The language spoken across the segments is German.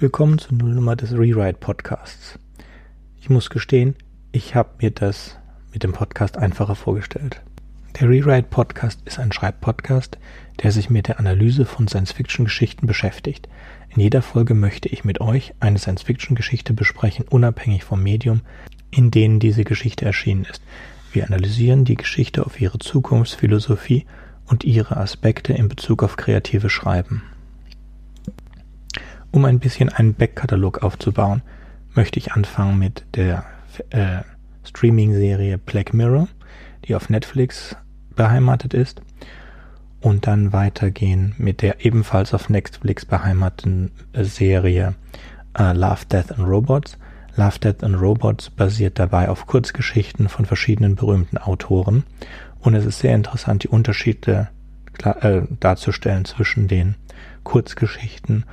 willkommen zur Nullnummer des Rewrite Podcasts. Ich muss gestehen, ich habe mir das mit dem Podcast einfacher vorgestellt. Der Rewrite Podcast ist ein Schreibpodcast, der sich mit der Analyse von Science-Fiction-Geschichten beschäftigt. In jeder Folge möchte ich mit euch eine Science-Fiction-Geschichte besprechen, unabhängig vom Medium, in dem diese Geschichte erschienen ist. Wir analysieren die Geschichte auf ihre Zukunftsphilosophie und ihre Aspekte in Bezug auf kreative Schreiben. Um ein bisschen einen Backkatalog aufzubauen, möchte ich anfangen mit der äh, Streaming-Serie Black Mirror, die auf Netflix beheimatet ist, und dann weitergehen mit der ebenfalls auf Netflix beheimateten äh, Serie äh, Love, Death and Robots. Love, Death and Robots basiert dabei auf Kurzgeschichten von verschiedenen berühmten Autoren und es ist sehr interessant, die Unterschiede äh, darzustellen zwischen den Kurzgeschichten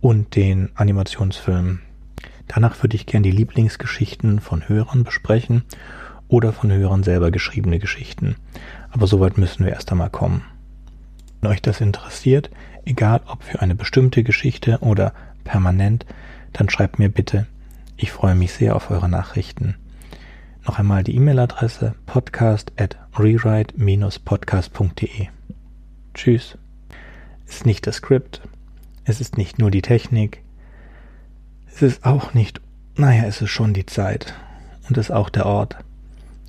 und den Animationsfilmen. Danach würde ich gern die Lieblingsgeschichten von Hörern besprechen oder von Hörern selber geschriebene Geschichten. Aber soweit müssen wir erst einmal kommen. Wenn euch das interessiert, egal ob für eine bestimmte Geschichte oder permanent, dann schreibt mir bitte. Ich freue mich sehr auf eure Nachrichten. Noch einmal die E-Mail-Adresse podcast at rewrite-podcast.de. Tschüss. Ist nicht das Skript, es ist nicht nur die Technik, es ist auch nicht, naja, es ist schon die Zeit und es ist auch der Ort.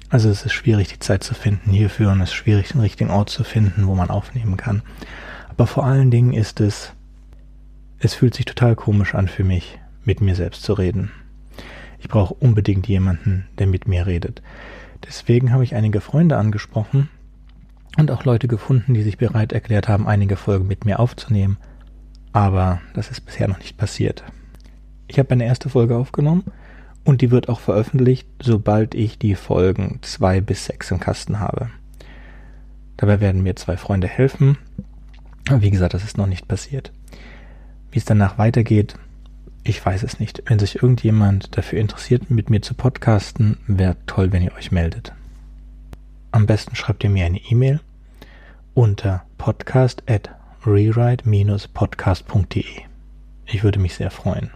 Also es ist schwierig, die Zeit zu finden hierfür und es ist schwierig, den richtigen Ort zu finden, wo man aufnehmen kann. Aber vor allen Dingen ist es, es fühlt sich total komisch an für mich, mit mir selbst zu reden. Ich brauche unbedingt jemanden, der mit mir redet. Deswegen habe ich einige Freunde angesprochen und auch Leute gefunden, die sich bereit erklärt haben, einige Folgen mit mir aufzunehmen aber das ist bisher noch nicht passiert. Ich habe eine erste Folge aufgenommen und die wird auch veröffentlicht, sobald ich die Folgen zwei bis sechs im Kasten habe. Dabei werden mir zwei Freunde helfen. Wie gesagt, das ist noch nicht passiert. Wie es danach weitergeht, ich weiß es nicht. Wenn sich irgendjemand dafür interessiert, mit mir zu podcasten, wäre toll, wenn ihr euch meldet. Am besten schreibt ihr mir eine E-Mail unter podcast@ rewrite-podcast.de. Ich würde mich sehr freuen.